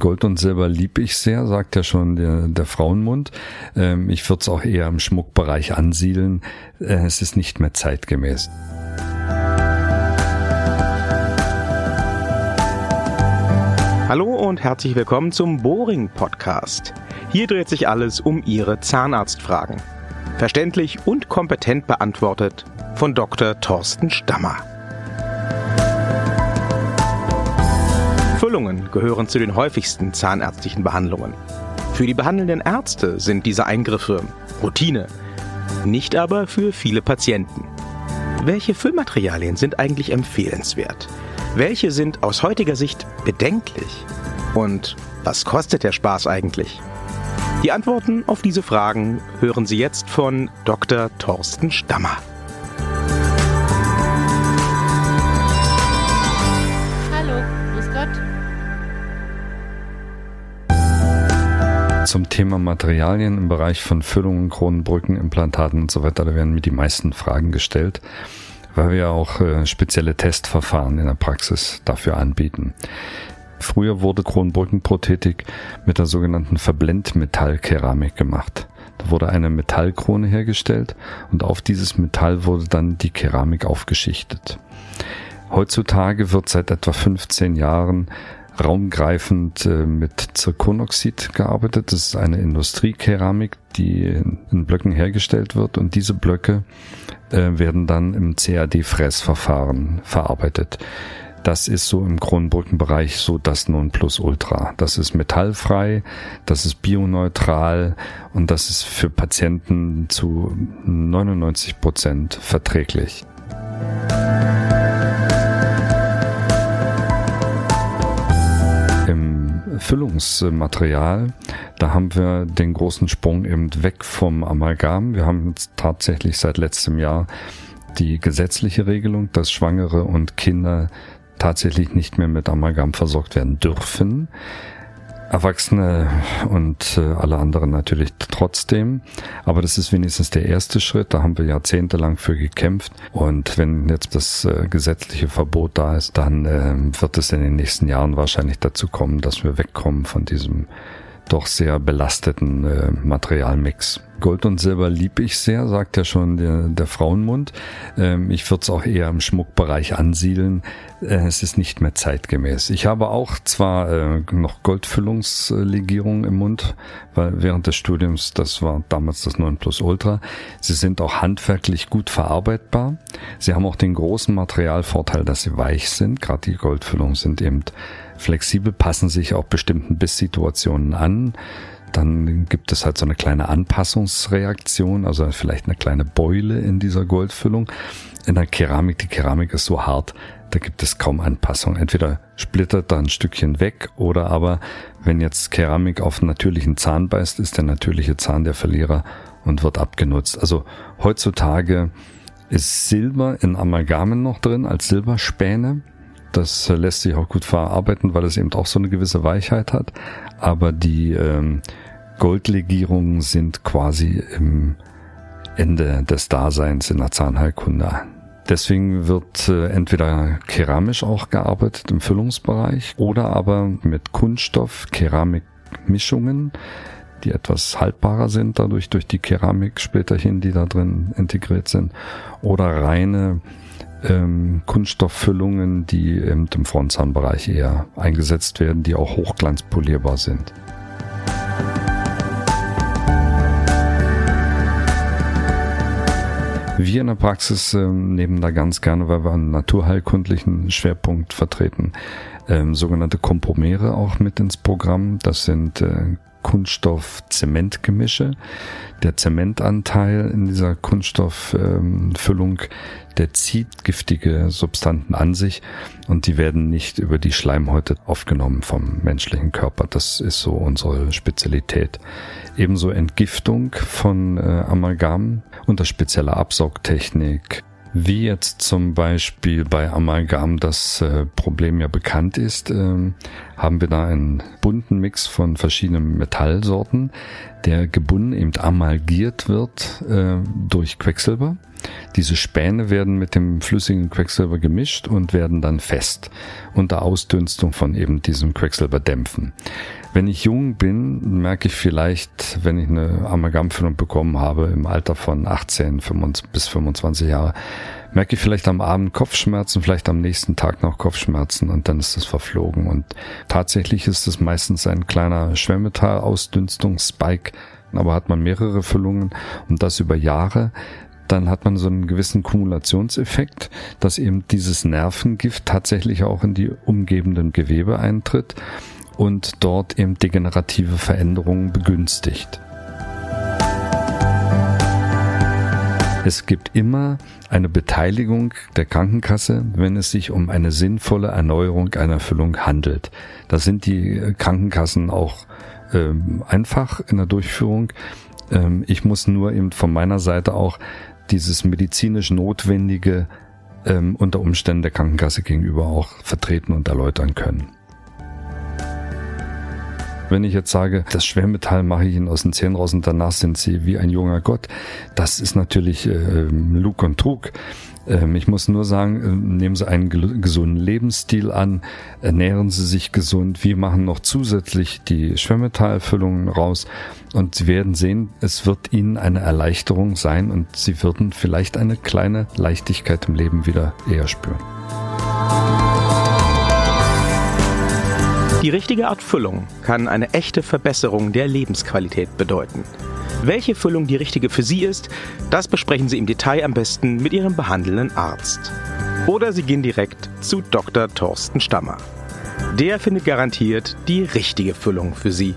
Gold und Silber lieb ich sehr, sagt ja schon der, der Frauenmund. Ähm, ich würde es auch eher im Schmuckbereich ansiedeln. Äh, es ist nicht mehr zeitgemäß. Hallo und herzlich willkommen zum Boring Podcast. Hier dreht sich alles um Ihre Zahnarztfragen. Verständlich und kompetent beantwortet von Dr. Thorsten Stammer. Füllungen gehören zu den häufigsten zahnärztlichen Behandlungen. Für die behandelnden Ärzte sind diese Eingriffe Routine, nicht aber für viele Patienten. Welche Füllmaterialien sind eigentlich empfehlenswert? Welche sind aus heutiger Sicht bedenklich? Und was kostet der Spaß eigentlich? Die Antworten auf diese Fragen hören Sie jetzt von Dr. Thorsten Stammer. Zum Thema Materialien im Bereich von Füllungen, Kronenbrücken, Implantaten und so weiter, da werden mir die meisten Fragen gestellt, weil wir auch äh, spezielle Testverfahren in der Praxis dafür anbieten. Früher wurde Kronenbrückenprothetik mit der sogenannten Verblendmetallkeramik gemacht. Da wurde eine Metallkrone hergestellt und auf dieses Metall wurde dann die Keramik aufgeschichtet. Heutzutage wird seit etwa 15 Jahren raumgreifend äh, mit Zirkonoxid gearbeitet. Das ist eine Industriekeramik, die in Blöcken hergestellt wird und diese Blöcke äh, werden dann im CAD-Fressverfahren verarbeitet. Das ist so im Kronenbrückenbereich so das Nonplusultra. Das ist metallfrei, das ist bioneutral und das ist für Patienten zu 99 Prozent verträglich. Füllungsmaterial, da haben wir den großen Sprung eben weg vom Amalgam. Wir haben jetzt tatsächlich seit letztem Jahr die gesetzliche Regelung, dass Schwangere und Kinder tatsächlich nicht mehr mit Amalgam versorgt werden dürfen. Erwachsene und äh, alle anderen natürlich trotzdem. Aber das ist wenigstens der erste Schritt. Da haben wir jahrzehntelang für gekämpft. Und wenn jetzt das äh, gesetzliche Verbot da ist, dann äh, wird es in den nächsten Jahren wahrscheinlich dazu kommen, dass wir wegkommen von diesem doch sehr belasteten äh, Materialmix. Gold und Silber lieb ich sehr, sagt ja schon der, der Frauenmund. Ähm, ich würde es auch eher im Schmuckbereich ansiedeln. Äh, es ist nicht mehr zeitgemäß. Ich habe auch zwar äh, noch Goldfüllungslegierungen im Mund, weil während des Studiums, das war damals das 9 Plus Ultra, sie sind auch handwerklich gut verarbeitbar. Sie haben auch den großen Materialvorteil, dass sie weich sind. Gerade die Goldfüllungen sind eben flexibel, passen sich auch bestimmten Bisssituationen an. Dann gibt es halt so eine kleine Anpassungsreaktion, also vielleicht eine kleine Beule in dieser Goldfüllung. In der Keramik, die Keramik ist so hart, da gibt es kaum Anpassung. Entweder splittert da ein Stückchen weg oder aber, wenn jetzt Keramik auf einen natürlichen Zahn beißt, ist der natürliche Zahn der Verlierer und wird abgenutzt. Also heutzutage ist Silber in Amalgamen noch drin als Silberspäne. Das lässt sich auch gut verarbeiten, weil es eben auch so eine gewisse Weichheit hat. Aber die ähm, Goldlegierungen sind quasi im Ende des Daseins in der Zahnheilkunde. Deswegen wird äh, entweder keramisch auch gearbeitet im Füllungsbereich oder aber mit Kunststoff, Keramikmischungen, die etwas haltbarer sind dadurch durch die Keramik späterhin, die da drin integriert sind, oder reine ähm, Kunststofffüllungen, die im Frontzahnbereich eher eingesetzt werden, die auch hochglanzpolierbar sind. Wir in der Praxis ähm, nehmen da ganz gerne, weil wir einen naturheilkundlichen Schwerpunkt vertreten, ähm, sogenannte Kompomere auch mit ins Programm. Das sind äh, Kunststoff-Zementgemische. Der Zementanteil in dieser Kunststofffüllung, der zieht giftige Substanten an sich und die werden nicht über die Schleimhäute aufgenommen vom menschlichen Körper. Das ist so unsere Spezialität. Ebenso Entgiftung von äh, Amalgam unter spezieller Absaugtechnik, Wie jetzt zum Beispiel bei Amalgam das äh, Problem ja bekannt ist, äh, haben wir da einen bunten Mix von verschiedenen Metallsorten, der gebunden eben amalgiert wird äh, durch Quecksilber. Diese Späne werden mit dem flüssigen Quecksilber gemischt und werden dann fest unter Ausdünstung von eben diesem Quecksilberdämpfen. Wenn ich jung bin, merke ich vielleicht, wenn ich eine Amalgamfüllung bekommen habe im Alter von 18 bis 25 Jahre, merke ich vielleicht am Abend Kopfschmerzen, vielleicht am nächsten Tag noch Kopfschmerzen und dann ist es verflogen. Und tatsächlich ist es meistens ein kleiner Schwermetallausdünstungsspike, aber hat man mehrere Füllungen und das über Jahre, dann hat man so einen gewissen Kumulationseffekt, dass eben dieses Nervengift tatsächlich auch in die umgebenden Gewebe eintritt und dort eben degenerative Veränderungen begünstigt. Es gibt immer eine Beteiligung der Krankenkasse, wenn es sich um eine sinnvolle Erneuerung einer Füllung handelt. Da sind die Krankenkassen auch ähm, einfach in der Durchführung. Ähm, ich muss nur eben von meiner Seite auch dieses medizinisch Notwendige ähm, unter Umständen der Krankenkasse gegenüber auch vertreten und erläutern können. Wenn ich jetzt sage, das Schwermetall mache ich Ihnen aus den Zähnen raus und danach sind Sie wie ein junger Gott, das ist natürlich äh, Lug und Trug. Ähm, ich muss nur sagen, äh, nehmen Sie einen gesunden Lebensstil an, ernähren Sie sich gesund. Wir machen noch zusätzlich die Schwermetallfüllungen raus und Sie werden sehen, es wird Ihnen eine Erleichterung sein und Sie würden vielleicht eine kleine Leichtigkeit im Leben wieder eher spüren. Die richtige Art Füllung kann eine echte Verbesserung der Lebensqualität bedeuten. Welche Füllung die richtige für Sie ist, das besprechen Sie im Detail am besten mit Ihrem behandelnden Arzt. Oder Sie gehen direkt zu Dr. Thorsten Stammer. Der findet garantiert die richtige Füllung für Sie.